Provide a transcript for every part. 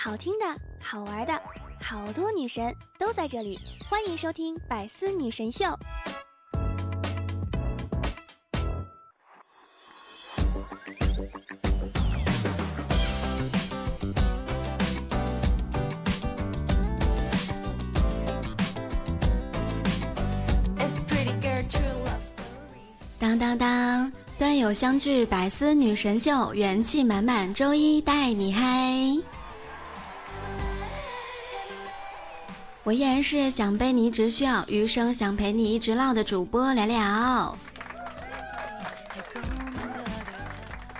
好听的、好玩的，好多女神都在这里，欢迎收听《百思女神秀》。当当当，端友相聚，百思女神秀，元气满满，周一带你嗨。我依然是想被你一直需要，余生想陪你一直唠的主播聊聊。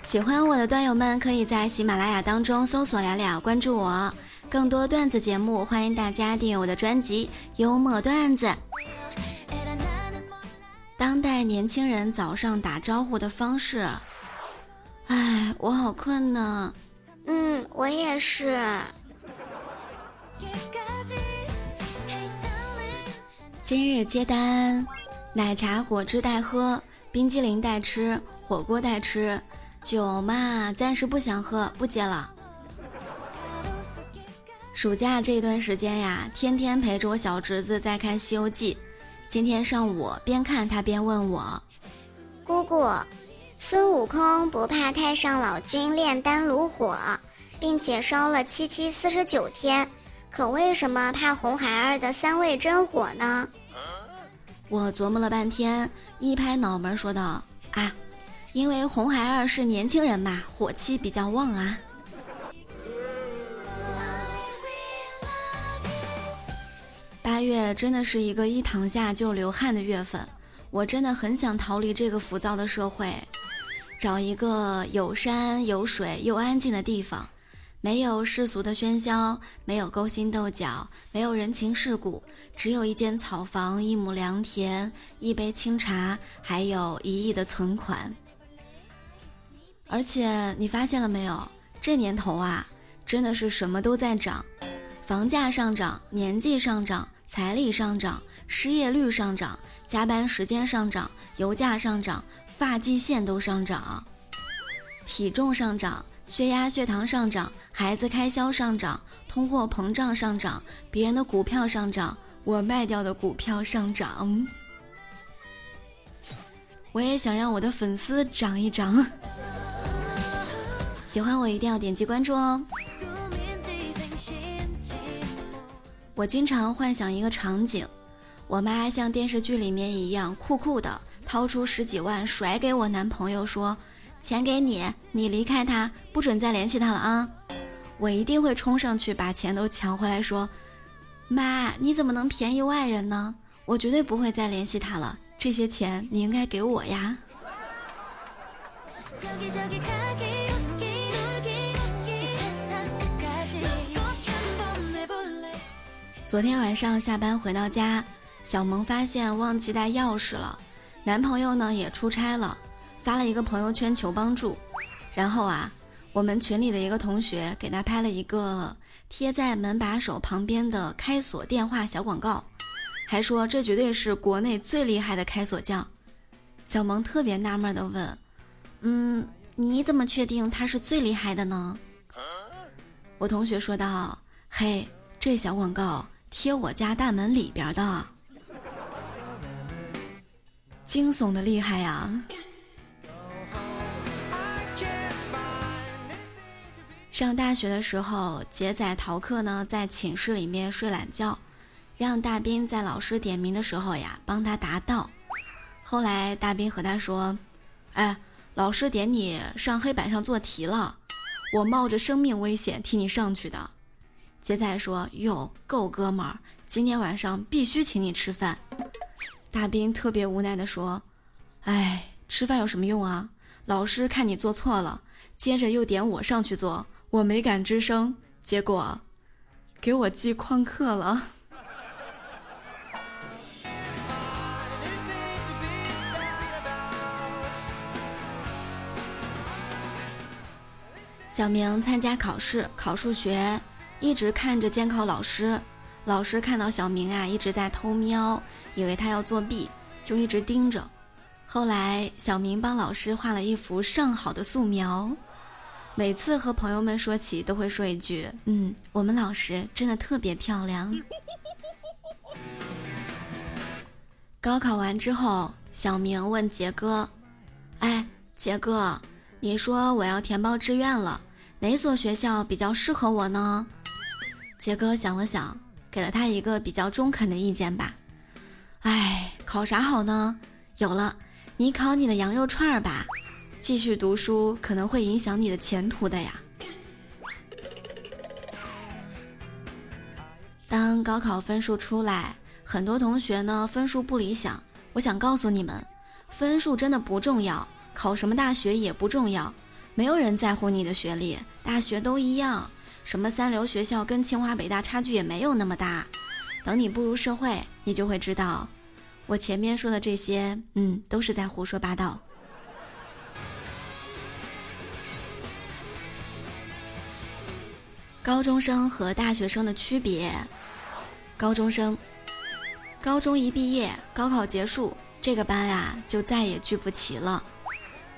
喜欢我的段友们，可以在喜马拉雅当中搜索聊聊，关注我。更多段子节目，欢迎大家订阅我的专辑《幽默段子》。当代年轻人早上打招呼的方式，唉，我好困呢。嗯，我也是。今日接单，奶茶、果汁代喝，冰激凌代吃，火锅代吃，酒嘛暂时不想喝，不接了。暑假这段时间呀，天天陪着我小侄子在看《西游记》，今天上午边看他边问我：“姑姑，孙悟空不怕太上老君炼丹炉火，并且烧了七七四十九天，可为什么怕红孩儿的三味真火呢？”我琢磨了半天，一拍脑门说道：“啊，因为红孩儿是年轻人嘛，火气比较旺啊。”八月真的是一个一躺下就流汗的月份，我真的很想逃离这个浮躁的社会，找一个有山有水又安静的地方。没有世俗的喧嚣，没有勾心斗角，没有人情世故，只有一间草房，一亩良田，一杯清茶，还有一亿的存款。而且你发现了没有，这年头啊，真的是什么都在涨，房价上涨，年纪上涨，彩礼上涨，失业率上涨，加班时间上涨，油价上涨，发际线都上涨，体重上涨。血压、血糖上涨，孩子开销上涨，通货膨胀上涨，别人的股票上涨，我卖掉的股票上涨。我也想让我的粉丝涨一涨，喜欢我一定要点击关注哦。我经常幻想一个场景，我妈像电视剧里面一样酷酷的掏出十几万甩给我男朋友说。钱给你，你离开他，不准再联系他了啊！我一定会冲上去把钱都抢回来，说：“妈，你怎么能便宜外人呢？我绝对不会再联系他了，这些钱你应该给我呀！”昨天晚上下班回到家，小萌发现忘记带钥匙了，男朋友呢也出差了。发了一个朋友圈求帮助，然后啊，我们群里的一个同学给他拍了一个贴在门把手旁边的开锁电话小广告，还说这绝对是国内最厉害的开锁匠。小萌特别纳闷的问：“嗯，你怎么确定他是最厉害的呢？”我同学说道：“嘿，这小广告贴我家大门里边的，惊悚的厉害呀！”上大学的时候，杰仔逃课呢，在寝室里面睡懒觉，让大兵在老师点名的时候呀，帮他答到。后来大兵和他说：“哎，老师点你上黑板上做题了，我冒着生命危险替你上去的。”杰仔说：“哟，够哥们儿，今天晚上必须请你吃饭。”大兵特别无奈的说：“哎，吃饭有什么用啊？老师看你做错了，接着又点我上去做。”我没敢吱声，结果给我记旷课了。小明参加考试，考数学，一直看着监考老师。老师看到小明啊一直在偷瞄，以为他要作弊，就一直盯着。后来，小明帮老师画了一幅上好的素描。每次和朋友们说起，都会说一句：“嗯，我们老师真的特别漂亮。”高考完之后，小明问杰哥：“哎，杰哥，你说我要填报志愿了，哪所学校比较适合我呢？”杰哥想了想，给了他一个比较中肯的意见吧。哎，考啥好呢？有了，你考你的羊肉串儿吧。继续读书可能会影响你的前途的呀。当高考分数出来，很多同学呢分数不理想。我想告诉你们，分数真的不重要，考什么大学也不重要，没有人在乎你的学历，大学都一样。什么三流学校跟清华北大差距也没有那么大。等你步入社会，你就会知道，我前面说的这些，嗯，都是在胡说八道。高中生和大学生的区别：高中生，高中一毕业，高考结束，这个班啊就再也聚不齐了。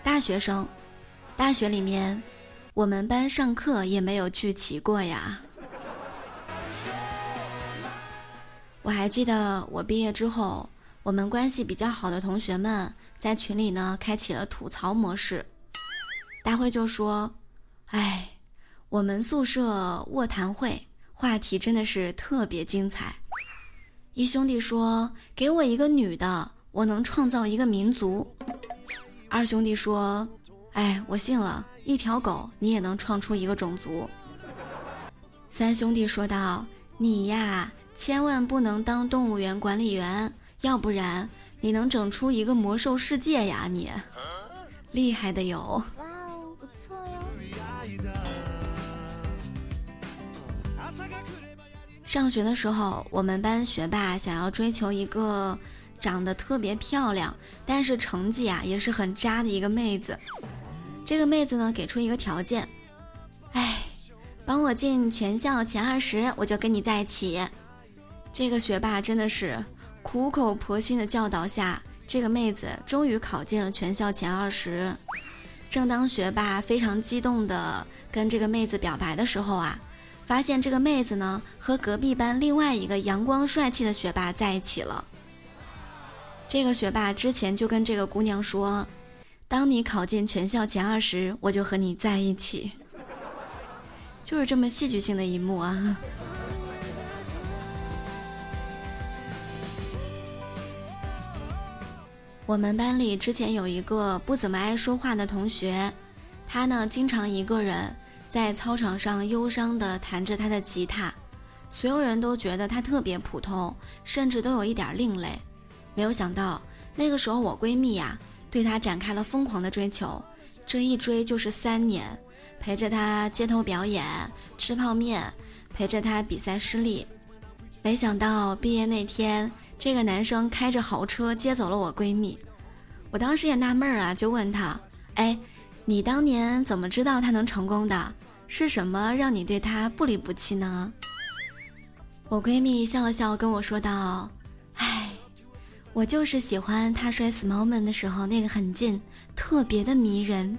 大学生，大学里面，我们班上课也没有聚齐过呀。我还记得我毕业之后，我们关系比较好的同学们在群里呢开启了吐槽模式，大会就说：“哎。”我们宿舍卧谈会话题真的是特别精彩。一兄弟说：“给我一个女的，我能创造一个民族。”二兄弟说：“哎，我信了，一条狗你也能创出一个种族。”三兄弟说道：“你呀，千万不能当动物园管理员，要不然你能整出一个魔兽世界呀！你厉害的有。”上学的时候，我们班学霸想要追求一个长得特别漂亮，但是成绩啊也是很渣的一个妹子。这个妹子呢给出一个条件，哎，帮我进全校前二十，我就跟你在一起。这个学霸真的是苦口婆心的教导下，这个妹子终于考进了全校前二十。正当学霸非常激动的跟这个妹子表白的时候啊。发现这个妹子呢，和隔壁班另外一个阳光帅气的学霸在一起了。这个学霸之前就跟这个姑娘说：“当你考进全校前二十，我就和你在一起。”就是这么戏剧性的一幕啊！我们班里之前有一个不怎么爱说话的同学，他呢经常一个人。在操场上忧伤地弹着他的吉他，所有人都觉得他特别普通，甚至都有一点另类。没有想到，那个时候我闺蜜呀，对他展开了疯狂的追求，这一追就是三年，陪着他街头表演、吃泡面，陪着他比赛失利。没想到毕业那天，这个男生开着豪车接走了我闺蜜。我当时也纳闷儿啊，就问他：“哎。”你当年怎么知道他能成功的？是什么让你对他不离不弃呢？我闺蜜笑了笑跟我说道：“哎，我就是喜欢他摔死猫门的时候那个狠劲，特别的迷人。”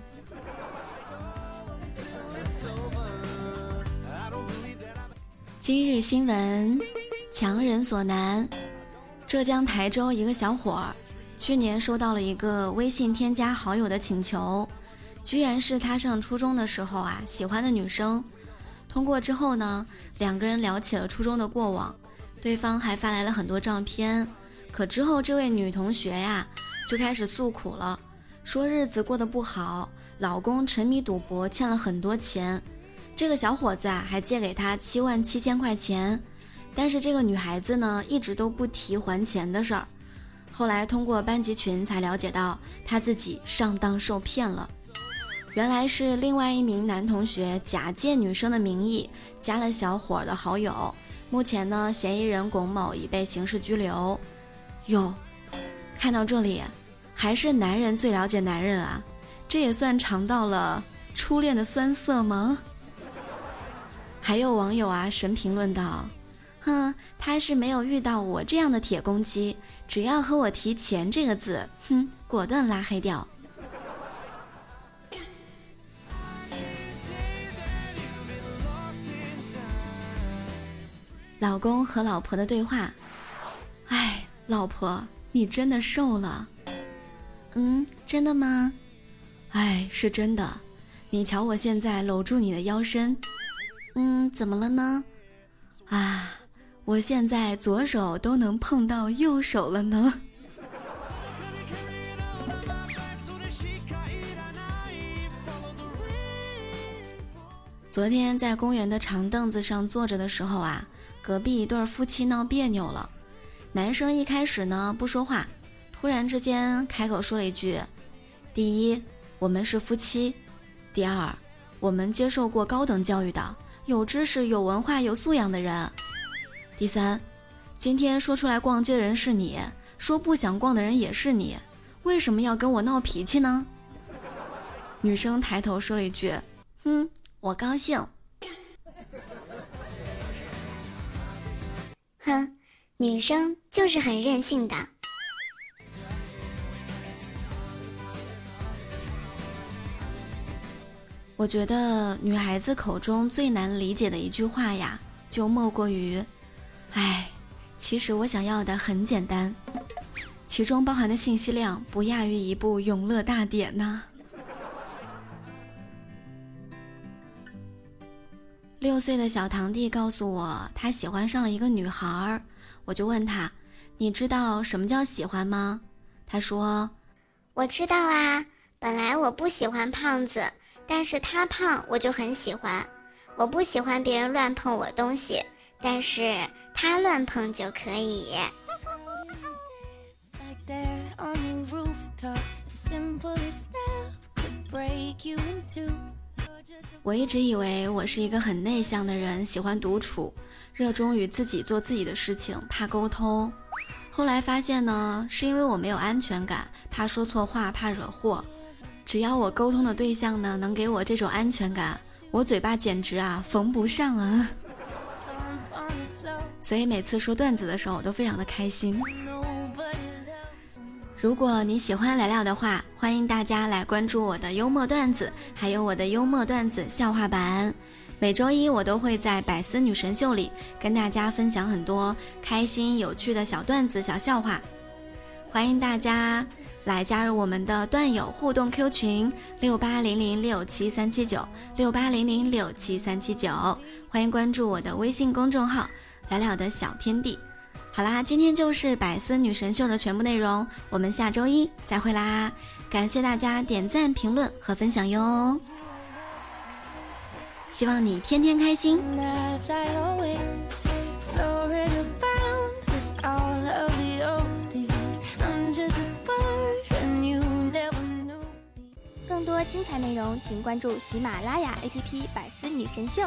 今日新闻：强人所难。浙江台州一个小伙儿，去年收到了一个微信添加好友的请求。居然是他上初中的时候啊喜欢的女生，通过之后呢，两个人聊起了初中的过往，对方还发来了很多照片。可之后这位女同学呀就开始诉苦了，说日子过得不好，老公沉迷赌博欠了很多钱，这个小伙子啊还借给她七万七千块钱，但是这个女孩子呢一直都不提还钱的事儿。后来通过班级群才了解到，她自己上当受骗了。原来是另外一名男同学假借女生的名义加了小伙的好友，目前呢，嫌疑人龚某已被刑事拘留。哟，看到这里，还是男人最了解男人啊，这也算尝到了初恋的酸涩吗？还有网友啊神评论道：“哼，他是没有遇到我这样的铁公鸡，只要和我提钱这个字，哼，果断拉黑掉。”老公和老婆的对话。哎，老婆，你真的瘦了。嗯，真的吗？哎，是真的。你瞧我现在搂住你的腰身。嗯，怎么了呢？啊，我现在左手都能碰到右手了呢。昨天在公园的长凳子上坐着的时候啊，隔壁一对夫妻闹别扭了。男生一开始呢不说话，突然之间开口说了一句：“第一，我们是夫妻；第二，我们接受过高等教育的，有知识、有文化、有素养的人；第三，今天说出来逛街的人是你，说不想逛的人也是你，为什么要跟我闹脾气呢？”女生抬头说了一句：“哼。”我高兴。哼，女生就是很任性的。我觉得女孩子口中最难理解的一句话呀，就莫过于：“哎，其实我想要的很简单。”其中包含的信息量不亚于一部《永乐大典》呢。六岁的小堂弟告诉我，他喜欢上了一个女孩儿。我就问他：“你知道什么叫喜欢吗？”他说：“我知道啊，本来我不喜欢胖子，但是他胖我就很喜欢。我不喜欢别人乱碰我东西，但是他乱碰就可以。”我一直以为我是一个很内向的人，喜欢独处，热衷于自己做自己的事情，怕沟通。后来发现呢，是因为我没有安全感，怕说错话，怕惹祸。只要我沟通的对象呢，能给我这种安全感，我嘴巴简直啊缝不上啊。所以每次说段子的时候，我都非常的开心。如果你喜欢聊聊的话，欢迎大家来关注我的幽默段子，还有我的幽默段子笑话版。每周一我都会在百思女神秀里跟大家分享很多开心有趣的小段子、小笑话。欢迎大家来加入我们的段友互动 Q 群六八零零六七三七九六八零零六七三七九。欢迎关注我的微信公众号聊聊的小天地。好啦，今天就是百思女神秀的全部内容，我们下周一再会啦！感谢大家点赞、评论和分享哟，希望你天天开心。更多精彩内容，请关注喜马拉雅 APP《百思女神秀》。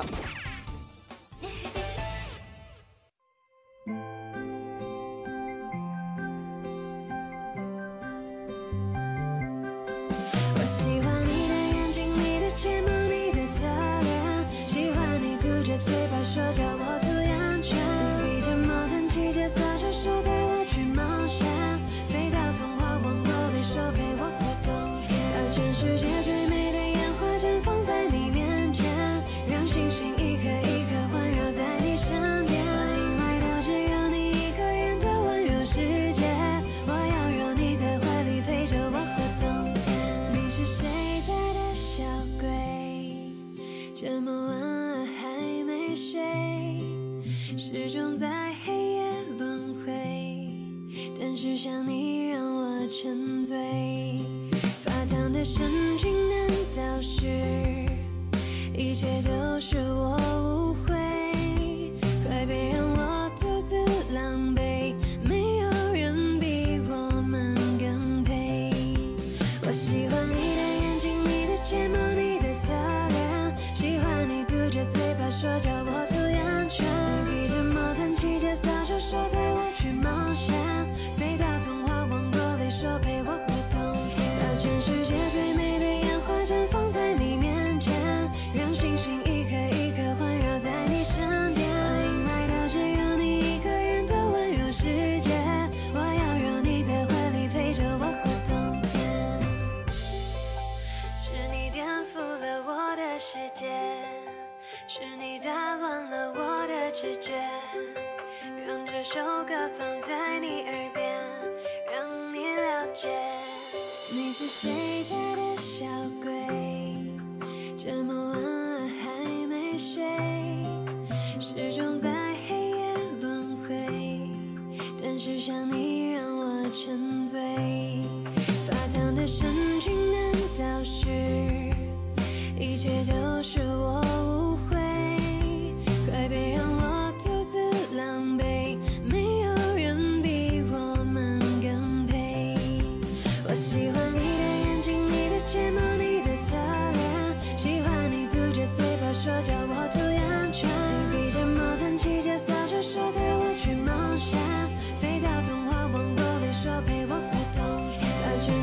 是谁家的小鬼，这么晚了还没睡，始终在黑夜轮回，但是想你让我沉醉。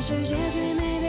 世界最美